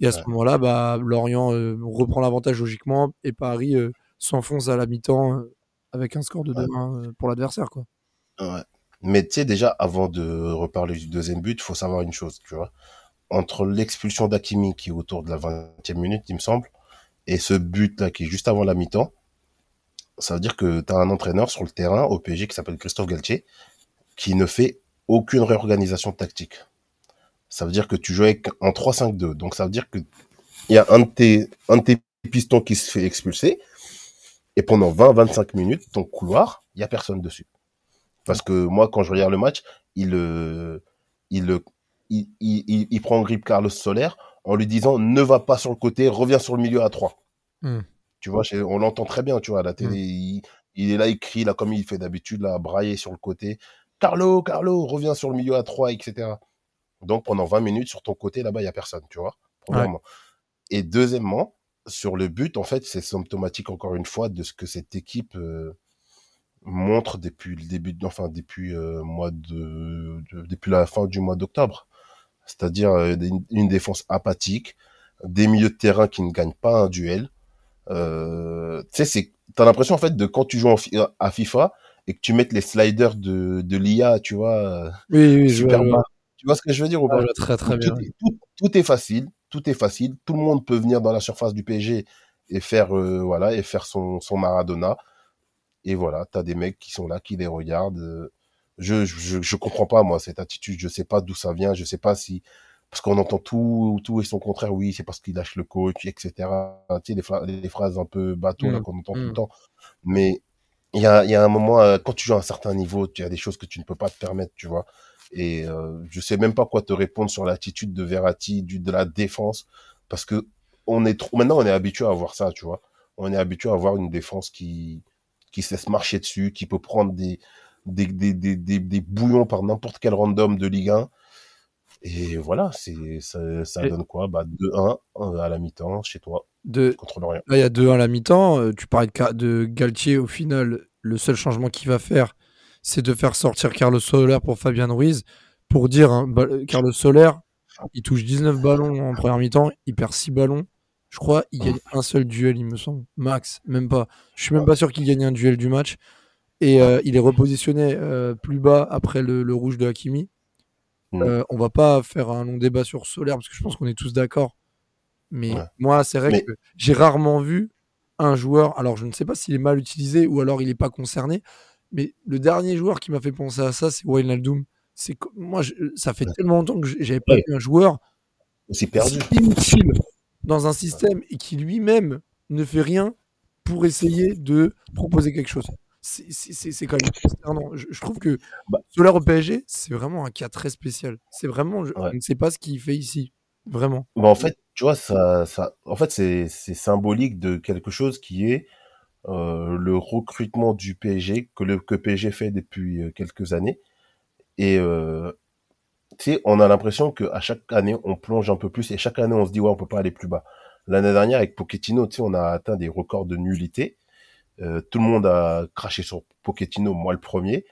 Et à ce Ouais. moment-là, bah, Lorient euh, reprend l'avantage logiquement et Paris euh, s'enfonce à la mi-temps euh, avec un score de Ouais. 2-1 euh, pour l'adversaire. quoi. Ouais. Mais tu sais, déjà, avant de reparler du deuxième but, il faut savoir une chose, tu vois. Entre l'expulsion d'Akimi, qui est autour de la 20e minute, il me semble, et ce but-là, qui est juste avant la mi-temps, ça veut dire que tu as un entraîneur sur le terrain au PSG qui s'appelle Christophe Galtier, qui ne fait aucune réorganisation tactique. Ça veut dire que tu joues en 3-5-2. Donc ça veut dire que il y a un de tes, un de tes pistons qui se fait expulser, et pendant 20-25 minutes, ton couloir, il y a personne dessus. Parce que moi, quand je regarde le match, il, euh, il, euh, il, il, il, prend en grippe Carlos Soler en lui disant ne va pas sur le côté, reviens sur le milieu à 3. Hmm. Tu vois, on l'entend très bien, tu vois, à la télé. Mm. Il, il est là, il crie, là, comme il fait d'habitude, là, brailler sur le côté. Carlo, Carlo, reviens sur le milieu à 3, etc. Donc, pendant 20 minutes, sur ton côté, là-bas, il n'y a personne, tu vois, premièrement. Et deuxièmement, sur le but, en fait, c'est symptomatique, encore une fois, de ce que cette équipe euh, montre depuis le début, enfin, depuis, euh, mois de, de- depuis la fin du mois d'octobre. C'est-à-dire euh, une, une défense apathique, des milieux de terrain qui ne gagnent pas un duel. Euh, tu sais, c'est, t'as l'impression, en fait, de quand tu joues en à FIFA et que tu mettes les sliders de, de l'IA, tu vois, Oui, oui, je super vois- bas. Tu vois ce que je veux dire ou Ah, pas je très très tout, bien. est- tout- tout est facile, tout est facile. Tout le monde peut venir dans la surface du PSG et faire, euh, voilà, et faire son, son Maradona. Et voilà, t'as des mecs qui sont là, qui les regardent. euh. Je, je, je comprends pas, moi, cette attitude. Je sais pas d'où ça vient. Je sais pas si, parce qu'on entend tout, tout et son contraire. Oui, c'est parce qu'il lâche le coach, etc. Tu sais, les, phra- les phrases un peu bateau, là, Mm, qu'on entend tout mm. le temps. Mais il y a, il y a un moment, euh, quand tu joues à un certain niveau, tu as des choses que tu ne peux pas te permettre, tu vois. Et euh, je sais même pas quoi te répondre sur l'attitude de Verratti, du, de la défense, parce que on est trop, maintenant on est habitué à voir ça, tu vois. On est habitué à voir une défense qui qui se laisse marcher dessus, qui peut prendre des des des des, des, des bouillons par n'importe quel random de Ligue 1. Et voilà, c'est ça, donne quoi? Bah 2-1 euh, à la mi-temps chez toi De, contre l'Orient. Là, il y a 2-1 à la mi-temps. Euh, tu parlais de, Galtier. Au final, le seul changement qu'il va faire, c'est de faire sortir Carlos Soler pour Fabien Ruiz. Pour dire, hein, ba- Carlos Soler, il touche 19 ballons en première mi-temps, il perd 6 ballons. Je crois il gagne un seul duel, il me semble. Max, même pas. Je suis même pas sûr qu'il gagne un duel du match. Et euh, il est repositionné euh, plus bas après le, le rouge de Hakimi. Mm. Euh, on va pas faire un long débat sur Soler parce que je pense qu'on est tous d'accord. Mais Ouais. moi, c'est vrai Mais- que j'ai rarement vu un joueur. Alors, je ne sais pas s'il est mal utilisé ou alors il n'est pas concerné. Mais le dernier joueur qui m'a fait penser à ça, c'est Wijnaldum. C'est moi, je- ça fait Ouais. tellement longtemps que j'avais pas Ouais. vu un joueur Aussi perdu. Dans un système et qui lui-même ne fait rien pour essayer de proposer quelque chose. C'est- quand même. Je, je trouve que Bah. Soler au PSG, c'est vraiment un cas très spécial. C'est vraiment, je, Ouais. je ne sais pas ce qu'il fait ici. Vraiment. Mais en fait, tu vois, ça, ça, en fait, c'est, symbolique de quelque chose qui est euh, le recrutement du PSG que le que PSG fait depuis euh, quelques années. Et euh, sais, on a l'impression que à chaque année, on plonge un peu plus et chaque année, on se dit ouais, on peut pas aller plus bas. L'année dernière, avec Pochettino, tu sais, on a atteint des records de nullité. Euh, tout le monde a craché sur Pochettino, moi le premier.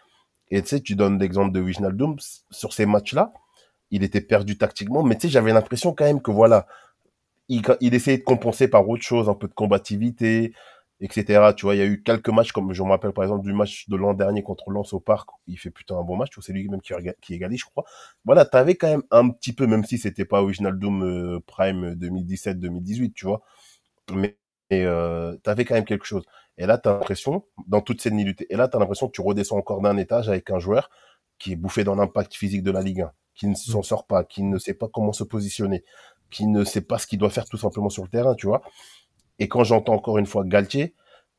Et tu sais, tu donnes l'exemple de Wijnaldum sur ces matchs-là il était perdu tactiquement, mais tu sais, j'avais l'impression quand même que voilà, il, il essayait de compenser par autre chose, un peu de combativité, etc. Tu vois, il y a eu quelques matchs, comme je me rappelle par exemple du match de l'an dernier contre Lens au Parc, il fait plutôt un bon match, c'est lui même qui, qui égalise, je crois. Voilà, t'avais quand même un petit peu, même si c'était pas Wijnaldum euh, Prime 2017-2018, tu vois, mais euh, t'avais quand même quelque chose. Et là, t'as l'impression, dans toute cette nullité, et là, t'as l'impression que tu redescends encore d'un étage avec un joueur qui est bouffé dans l'impact physique de la Ligue 1, qui ne s'en sort pas, qui ne sait pas comment se positionner, qui ne sait pas ce qu'il doit faire tout simplement sur le terrain, tu vois. Et quand j'entends encore une fois Galtier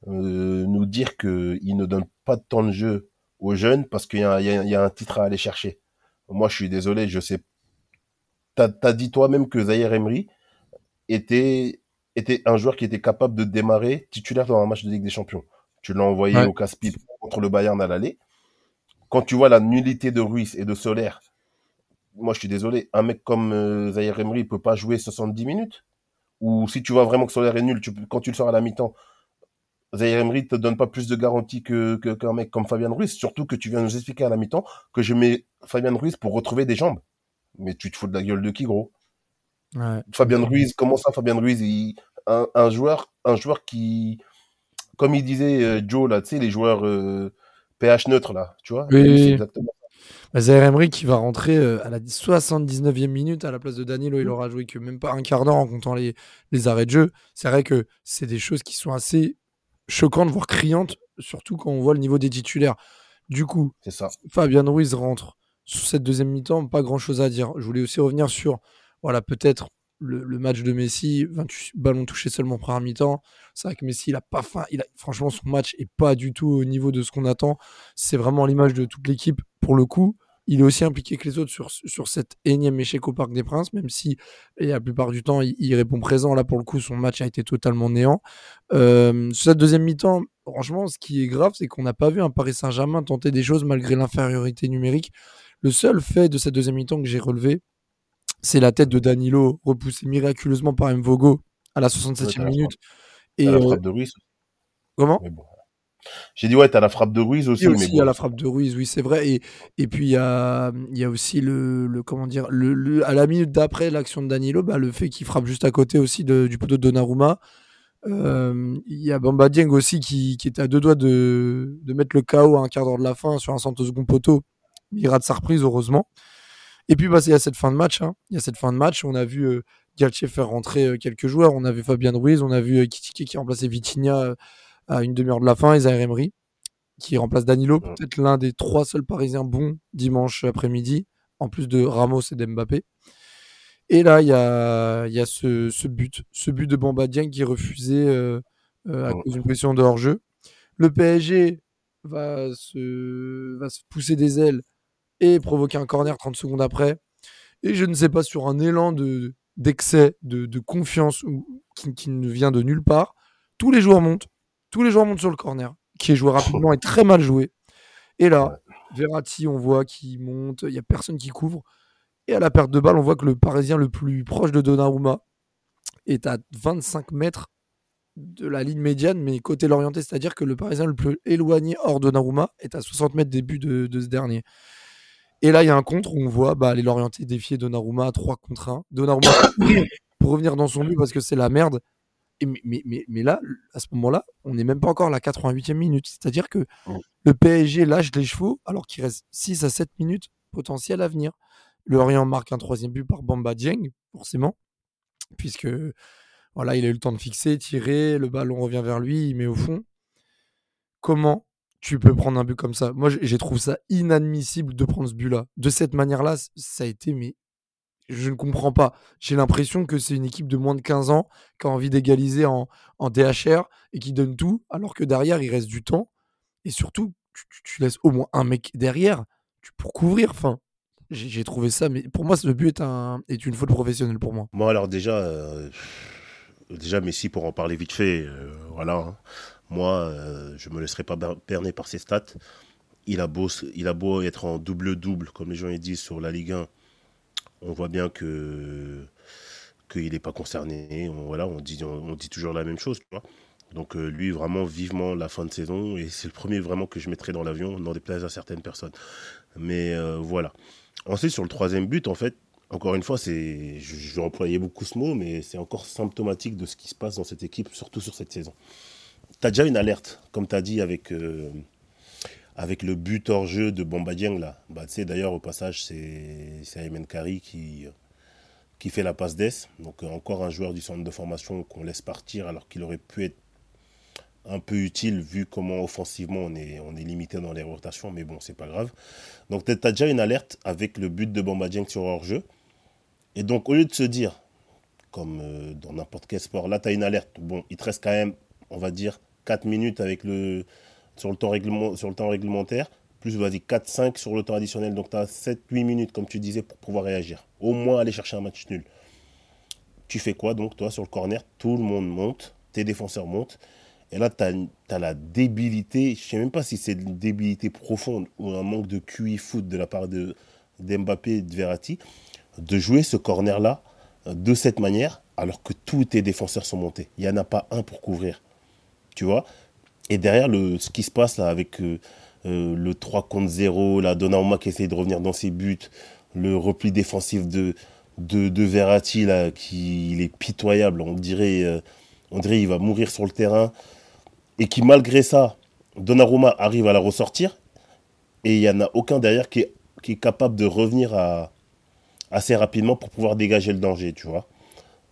euh, nous dire qu'il ne donne pas de temps de jeu aux jeunes parce qu'il y, a un- il y a- il y a un titre à aller chercher. Moi, je suis désolé, je sais. T'as as dit toi-même que Zaire Emery était, était un joueur qui était capable de démarrer titulaire dans un match de Ligue des Champions. Tu l'as envoyé Ouais. au casse-pipe contre le Bayern à l'aller. Quand tu vois la nullité de Ruiz et de Solaire, moi je suis désolé, un mec comme euh, Zaire Emery peut pas jouer 70 minutes. Ou si tu vois vraiment que Solaire est nul, tu, quand tu le sors à la mi-temps, Zaire Emery te donne pas plus de garantie que qu'un mec comme Fabien Ruiz, surtout que tu viens nous expliquer à la mi-temps que je mets Fabien Ruiz pour retrouver des jambes. Mais tu te fous de la gueule de qui, gros? Fabien Ruiz, comment ça, Fabien Ruiz un, joueur, un joueur qui, comme il disait euh, Joe là, tu sais, les joueurs pH euh, neutre là, tu vois? Oui. Exactement bah, Zaire Emery qui va rentrer euh, à la 79e minute à la place de Danilo, il mmh. aura joué que même pas un quart d'heure en comptant les, les arrêts de jeu. C'est vrai que c'est des choses qui sont assez choquantes, voire criantes, surtout quand on voit le niveau des titulaires. Du coup, ça. Fabien Ruiz rentre sous cette deuxième mi-temps, pas grand chose à dire. Je voulais aussi revenir sur, voilà, peut-être le, match de Messi, 28 ballons touchés seulement première mi-temps. C'est vrai que Messi, il a pas faim. Il a, franchement, son match est pas du tout au niveau de ce qu'on attend. C'est vraiment l'image de toute l'équipe pour le coup. Il est aussi impliqué que les autres sur, sur cet énième échec au Parc des Princes, même si la plupart du temps, il, répond présent. Là, pour le coup, son match a été totalement néant. Euh, sur cette deuxième mi-temps, franchement, ce qui est grave, c'est qu'on n'a pas vu un Paris Saint-Germain tenter des choses malgré l'infériorité numérique. Le seul fait de cette deuxième mi-temps que j'ai relevé, c'est la tête de Danilo repoussée miraculeusement par Mvogo à la 67e minute. Et la frappe de Ruiz. Comment? J'ai dit, ouais, t'as la frappe de Ruiz aussi. il y a la frappe de Ruiz, oui, c'est vrai. Et, et puis, il y a, y a aussi le, le comment dire, le, à la minute d'après l'action de Danilo, bah, le fait qu'il frappe juste à côté aussi du poteau de Donnarumma. Euh, il y a Bamba Dieng aussi qui, qui était à deux doigts de, de mettre le KO à un quart d'heure de la fin sur un centre second poteau. Il rate sa reprise, heureusement. Et puis, bah, il y a cette fin de match. Hein. Il y a cette fin de match. On a vu euh, Galtier faire rentrer euh, quelques joueurs. On a vu Fabien Ruiz. On a vu euh, Kitike qui remplaçait Vitinha à une demi-heure de la fin. Zaire Emery qui remplace Danilo. Peut-être l'un des trois seuls Parisiens bons dimanche après-midi. En plus de Ramos et d'Mbappé. Et là, il y a, y a ce, ce, but. Ce but de Bambadien qui est refusé à cause d'une position de hors-jeu. Le PSG va se, va se pousser des ailes et provoquer un corner 30 secondes après. Et je ne sais pas, sur un élan de, d'excès, de, confiance ou, qui, ne vient de nulle part, tous les joueurs montent. Tous les joueurs montent sur le corner, qui est joué rapidement et très mal joué. Et là, Verratti, on voit qu'il monte, il n'y a personne qui couvre. Et à la perte de balle, on voit que le Parisien le plus proche de Donnarumma est à 25 mètres de la ligne médiane, mais côté l'orienté, c'est-à-dire que le Parisien le plus éloigné hors de Donnarumma est à 60 mètres des buts de, de ce dernier. Et là, il y a un contre où on voit bah, les Lorientais défier Donnarumma à 3 contre 1. Donnarumma pour revenir dans son but parce que c'est la merde. Et mais, mais, mais, là, à ce moment-là, on n'est même pas encore à la 88e minute. C'est-à-dire que le PSG lâche les chevaux alors qu'il reste 6 à 7 minutes potentielles à venir. Le Lorient marque un troisième but par Bamba Dieng, forcément, puisque voilà, il a eu le temps de fixer, tirer, le ballon revient vers lui, il met au fond. Comment tu peux prendre un but comme ça? Moi, j'ai trouvé ça inadmissible de prendre ce but-là. De cette manière-là, ça a été, mais je ne comprends pas. J'ai l'impression que c'est une équipe de moins de 15 ans qui a envie d'égaliser en, en, DHR et qui donne tout, alors que derrière, il reste du temps. Et surtout, tu, laisses au moins un mec derrière pour couvrir. Enfin, j'ai trouvé ça, mais pour moi, ce but est, un, est une faute professionnelle pour moi. Moi, alors déjà, euh, déjà Messi, pour en parler vite fait, euh, voilà. Hein. Moi, euh, je me laisserai pas berner par ses stats. Il a beau, il a beau être en double-double, comme les gens disent, sur la Ligue 1. On voit bien que qu'il n'est pas concerné. On, dit, toujours la même chose. Donc euh, lui, vraiment, vivement la fin de saison. Et c'est le premier vraiment que je mettrai dans l'avion, n'en déplaise à certaines personnes. Mais euh, voilà. Ensuite, sur le troisième but, en fait, encore une fois, c'est, je, je beaucoup ce mot, mais c'est encore symptomatique de ce qui se passe dans cette équipe, surtout sur cette saison tu as déjà une alerte, comme tu as dit avec, euh, avec le but hors jeu de Bombadieng. Là. Bah, D'ailleurs, au passage, c'est Aymen Kari qui, qui fait la passe d'Es. Donc, encore un joueur du centre de formation qu'on laisse partir alors qu'il aurait pu être un peu utile vu comment offensivement on est, on est limité dans les rotations, mais bon, c'est pas grave. Donc, tu as déjà une alerte avec le but de Bombadieng sur hors-jeu. Et donc, au lieu de se dire, comme euh, dans n'importe quel sport, là, tu as une alerte. Bon, il te reste quand même, on va dire, 4 minutes avec le, sur, le temps temps réglementaire, plus vas-y 4-5 sur le temps additionnel. Donc tu as 7-8 minutes, comme tu disais, pour pouvoir réagir. Au moins aller chercher un match nul. Tu fais quoi donc, toi, sur le corner? Tout le monde monte, tes défenseurs montent. Et là, tu as, la débilité, je ne sais même pas si c'est une débilité profonde ou un manque de QI foot de la part de d'Mbappé et de Verratti, de jouer ce corner-là euh, de cette manière, alors que tous tes défenseurs sont montés. Il n'y en a pas un pour couvrir tu vois? Et derrière, le, ce qui se passe là avec euh, euh, le 3 contre 0, la Donnarumma qui essaye de revenir dans ses buts, le repli défensif de, de, Verratti, là, qui est pitoyable. On dirait, euh, on dirait il va mourir sur le terrain. Et qui, malgré ça, Donnarumma arrive à la ressortir. Et il n'y en a aucun derrière qui est, capable de revenir assez rapidement pour pouvoir dégager le danger, tu vois.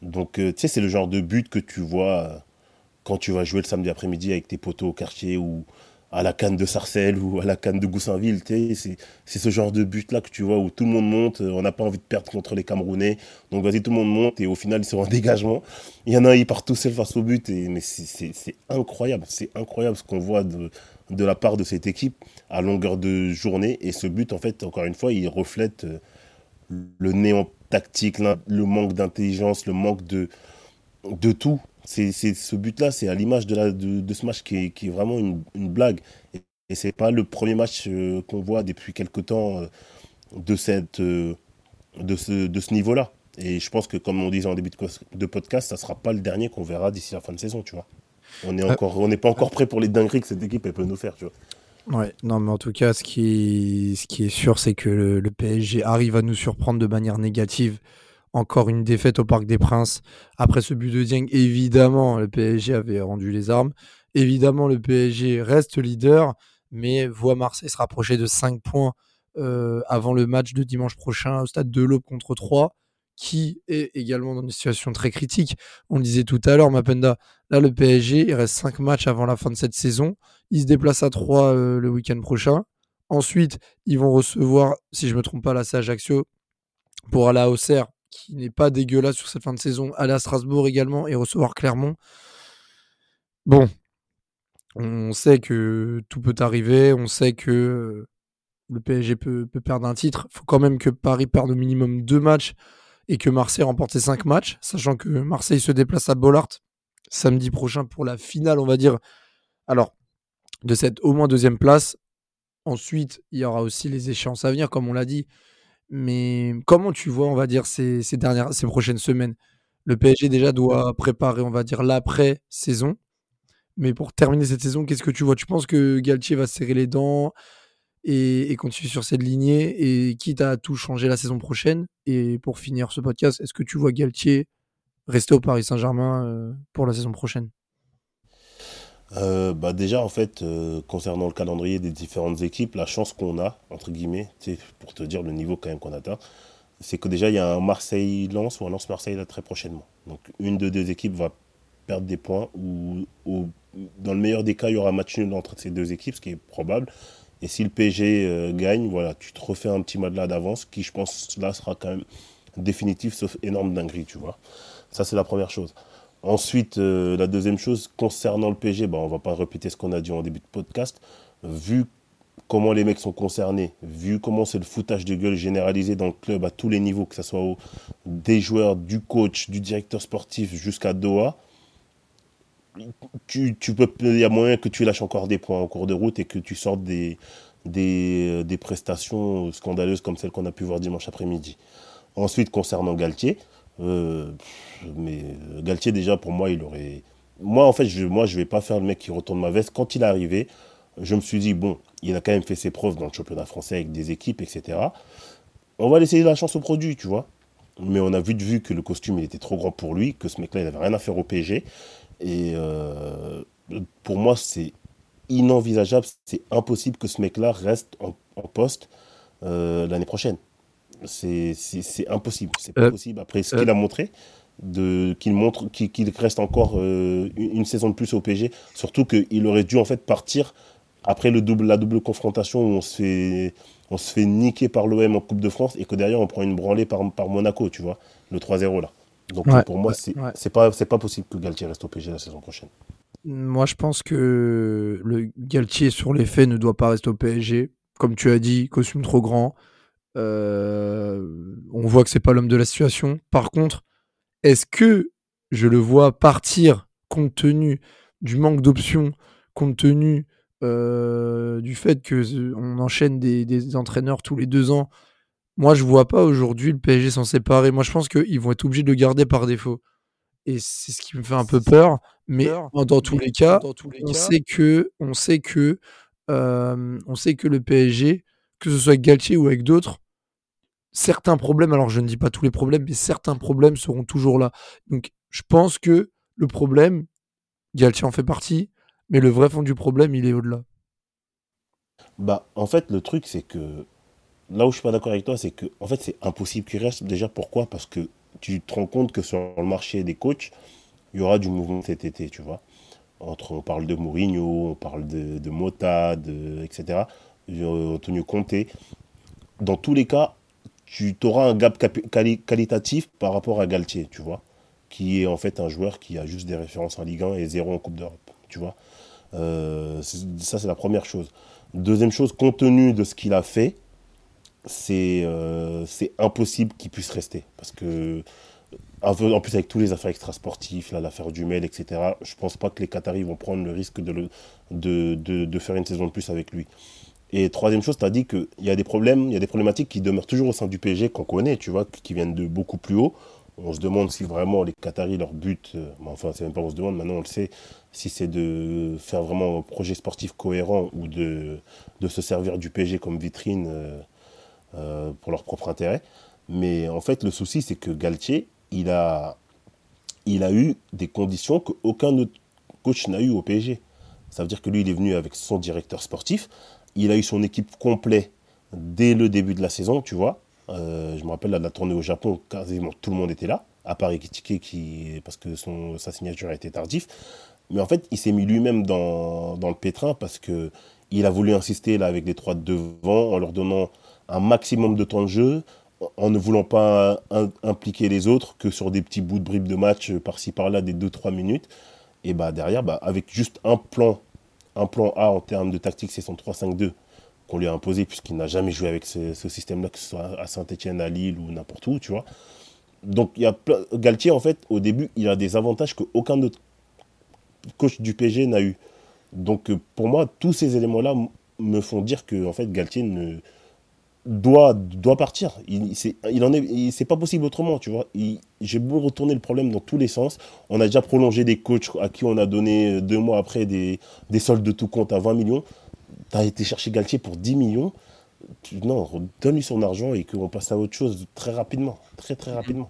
Donc, tu sais, c'est le genre de but que tu vois quand tu vas jouer le samedi après-midi avec tes potos au quartier ou à la canne de Sarcelles ou à la canne de Goussainville, c'est ce genre de but-là que tu vois où tout le monde monte, on n'a pas envie de perdre contre les Camerounais, donc vas-y, tout le monde monte et au final, ils sont en dégagement. Il y en a un, il part tout seul face au but, et, mais c'est incroyable, c'est incroyable ce qu'on voit de, de la part de cette équipe à longueur de journée, et ce but, en fait, encore une fois, il reflète euh, le néant tactique, le manque d'intelligence, le manque de, de tout c'est ce but-là, c'est à l'image de, de, ce match qui est, qui est vraiment une, une, blague. Et, et c'est pas le premier match euh, qu'on voit depuis quelque temps euh, de, cette, euh, de ce, de ce niveau-là. Et je pense que, comme on disait en début de, podcast, ça sera pas le dernier qu'on verra d'ici la fin de saison, tu vois. On n'est encore, on n'est pas encore prêt pour les dingueries que cette équipe elle peut nous faire, tu vois. Ouais, non, mais en tout cas, ce qui est, ce qui est sûr, c'est que le, le, PSG arrive à nous surprendre de manière négative encore une défaite au Parc des Princes. Après ce but de Dieng, évidemment, le PSG avait rendu les armes. Évidemment, le PSG reste leader, mais voit Marseille se rapprocher de 5 points euh, avant le match de dimanche prochain au stade de l'Aube contre 3, qui est également dans une situation très critique. On le disait tout à l'heure, Mapenda, là le PSG, il reste 5 matchs avant la fin de cette saison. Il se déplace à 3 euh, le week-end prochain. Ensuite, ils vont recevoir, si je ne me trompe pas, là c'est Ajaccio pour aller à Auxerre qui n'est pas dégueulasse sur cette fin de saison, aller à Strasbourg également et recevoir Clermont. Bon, on sait que tout peut arriver, on sait que le PSG peut, perdre un titre. Il faut quand même que Paris perde au minimum deux matchs et que Marseille remporte cinq matchs, sachant que Marseille se déplace à Bollard samedi prochain pour la finale, on va dire. Alors, de cette au moins deuxième place. Ensuite, il y aura aussi les échéances à venir, comme on l'a dit. Mais comment tu vois, on va dire, ces, dernières, ces prochaines semaines? Le PSG déjà doit préparer, on va dire, l'après-saison. Mais pour terminer cette saison, qu'est-ce que tu vois? Tu penses que Galtier va serrer les dents et, continuer sur cette lignée? Et quitte à tout changer la saison prochaine? Et pour finir ce podcast, est-ce que tu vois Galtier rester au Paris Saint-Germain euh, pour la saison prochaine? Euh, bah déjà, en fait, euh, concernant le calendrier des différentes équipes, la chance qu'on a, entre guillemets, pour te dire le niveau quand même qu'on atteint, c'est que déjà, il y a un Marseille-Lens ou un Lens-Marseille très prochainement. Donc, une de deux équipes va perdre des points ou, dans le meilleur des cas, il y aura un match nul entre ces deux équipes, ce qui est probable. Et si le PSG euh, gagne, voilà, tu te refais un petit là d'avance qui, je pense, là sera quand même définitif, sauf énorme dinguerie, tu vois. Ça, c'est la première chose. Ensuite, euh, la deuxième chose, concernant le PSG, bah, on ne va pas répéter ce qu'on a dit en début de podcast. Vu comment les mecs sont concernés, vu comment c'est le foutage de gueule généralisé dans le club à tous les niveaux, que ce soit des joueurs, du coach, du directeur sportif jusqu'à Doha, tu, peux, il y a moyen que tu lâches encore des points en cours de route et que tu sortes des, des, des prestations scandaleuses comme celles qu'on a pu voir dimanche après-midi. Ensuite, concernant Galtier, euh, mais euh, Galtier, déjà, pour moi, il aurait. Moi, en fait, je, moi, je vais pas faire le mec qui retourne ma veste. Quand il est arrivé, je me suis dit, bon, il a quand même fait ses preuves dans le championnat français avec des équipes, etc. On va laisser la chance au produit, tu vois. Mais on a vu de vue que le costume, il était trop grand pour lui, que ce mec-là, il n'avait rien à faire au PSG. Et euh, pour moi, c'est inenvisageable, c'est impossible que ce mec-là reste en, poste l'année prochaine. C'est impossible. C'est pas euh, possible. Après ce qu'il a montré, qu'il montre qu'il reste encore euh, une, saison de plus au PSG. Surtout qu'il aurait dû en fait partir après le double, la double confrontation où on se fait, on se fait niquer par l'OM en Coupe de France et que derrière on prend une branlée par, par Monaco, tu vois, le 3-0 là. Donc pour moi, c'est ouais. pas, pas possible que Galtier reste au PSG la saison prochaine. Moi, je pense que le Galtier, sur les faits, ne doit pas rester au PSG. Comme tu as dit, costume trop grand. Euh, on voit que c'est pas l'homme de la situation. Par contre, est-ce que je le vois partir compte tenu du manque d'options, compte tenu euh, du fait que euh, on enchaîne des, entraîneurs tous les deux ans? Moi, je vois pas aujourd'hui le PSG s'en séparer. Moi, je pense qu'ils vont être obligés de le garder par défaut. Et c'est ce qui me fait un peu peur Mais dans tous les cas, on sait que, on sait que, on sait que le PSG, que ce soit avec Galtier ou avec d'autres, certains problèmes, alors je ne dis pas tous les problèmes, mais certains problèmes seront toujours là. Donc je pense que le problème, Galtier en fait partie, mais le vrai fond du problème, il est au-delà. Bah, en fait, le truc, c'est que là où je suis pas d'accord avec toi, c'est que en fait, c'est impossible qu'il reste. Déjà, pourquoi? Parce que tu te rends compte que sur le marché des coachs, il y aura du mouvement cet été, tu vois. Entre, on parle de Mourinho, on parle de, de Mota, de, etc. Antonio Conte. Dans tous les cas, tu auras un gap qualitatif par rapport à Galtier, tu vois, qui est en fait un joueur qui a juste des références en Ligue 1 et zéro en Coupe d'Europe, tu vois. Euh, ça, c'est la première chose. Deuxième chose, compte tenu de ce qu'il a fait, c'est euh, impossible qu'il puisse rester. Parce que, en plus, avec tous les affaires extrasportives, l'affaire du mail, etc., je pense pas que les Qataris vont prendre le risque de faire une saison de plus avec lui. Et troisième chose, tu as dit qu'il y a des problèmes, il y a des problématiques qui demeurent toujours au sein du PSG qu'on connaît, tu vois, qui viennent de beaucoup plus haut. On se demande si vraiment les Qataris, leur but, euh, enfin, c'est même pas on se demande, maintenant on le sait, si c'est de faire vraiment un projet sportif cohérent ou de, de se servir du PSG comme vitrine euh, euh, pour leur propre intérêt. Mais en fait, le souci, c'est que Galtier, il a, il a eu des conditions qu'aucun autre coach n'a eu au PSG. Ça veut dire que lui, il est venu avec son directeur sportif, il a eu son équipe complète dès le début de la saison, tu vois. Euh, je me rappelle de la tournée au Japon, quasiment tout le monde était là, à part Ekitike qui, parce que son, sa signature a été tardif. Mais en fait, il s'est mis lui-même dans, le pétrin parce que il a voulu insister là avec les trois de devant en leur donnant un maximum de temps de jeu, en ne voulant pas impliquer les autres que sur des petits bouts de bribes de match par-ci par-là des 2-3 minutes. Et bah derrière, bah, avec juste un plan un plan A en termes de tactique, c'est son 3-5-2 qu'on lui a imposé, puisqu'il n'a jamais joué avec ce, système-là, que ce soit à Saint-Etienne, à Lille ou n'importe où, tu vois. Donc, il y a Galtier, en fait, au début, il a des avantages qu'aucun autre coach du PSG n'a eu. Donc, euh, pour moi, tous ces éléments-là me font dire que, en fait, Galtier ne, doit, doit partir. Il, il en est, c'est pas possible autrement, tu vois. J'ai beau retourner le problème dans tous les sens. On a déjà prolongé des coachs à qui on a donné euh, deux mois après des, des soldes de tout compte à 20 millions. Tu as été chercher Galtier pour 10 millions. Non, donne-lui son argent et qu'on passe à autre chose très rapidement. Très, très rapidement.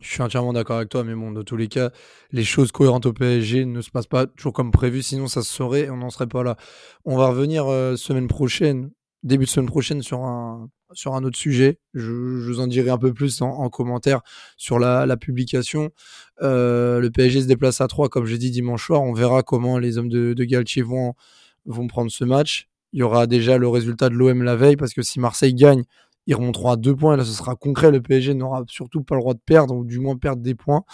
Je suis entièrement d'accord avec toi, mais bon, dans tous les cas, les choses cohérentes au PSG ne se passent pas toujours comme prévu, sinon ça se saurait et on n'en serait pas là. On va revenir euh, semaine prochaine début de semaine prochaine sur un, sur un autre sujet. Je, vous en dirai un peu plus en, commentaire sur la, publication. Euh, le PSG se déplace à 3, comme j'ai dit dimanche soir. On verra comment les hommes de, de Galtier vont, vont prendre ce match. Il y aura déjà le résultat de l'OM la veille, parce que si Marseille gagne, ils remonteront à deux points. Là, ce sera concret. Le PSG n'aura surtout pas le droit de perdre, ou du moins perdre des points.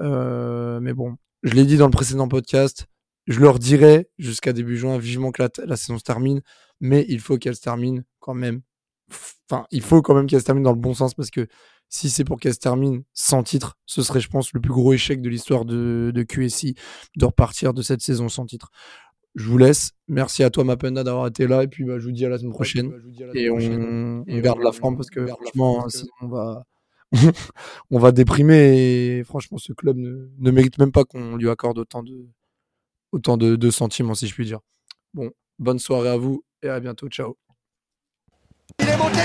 Euh, mais bon, je l'ai dit dans le précédent podcast. Je leur dirai jusqu'à début juin, vivement que la, la saison se termine mais il faut qu'elle se termine quand même. Enfin, il faut quand même qu'elle se termine dans le bon sens parce que si c'est pour qu'elle se termine sans titre, ce serait, je pense, le plus gros échec de l'histoire de, de QSI de repartir de cette saison sans titre. Je vous laisse. Merci à toi, Mapenda, d'avoir été là. Et puis, bah, je vous dis à la semaine prochaine. et on, garde la forme parce que, franchement, sinon, on va, on va déprimer. Et franchement, ce club ne, ne mérite même pas qu'on lui accorde autant de, autant de, de sentiments, si je puis dire. Bon, bonne soirée à vous et à bientôt. Ciao. Il est monté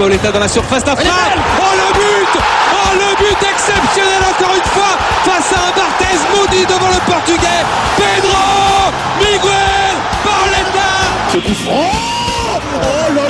Pauletta dans la surface d'affaire. Oh le but Oh le but exceptionnel encore une fois face à un Barthez maudit devant le portugais. Pedro Miguel Pauletta Ce coup franc Oh là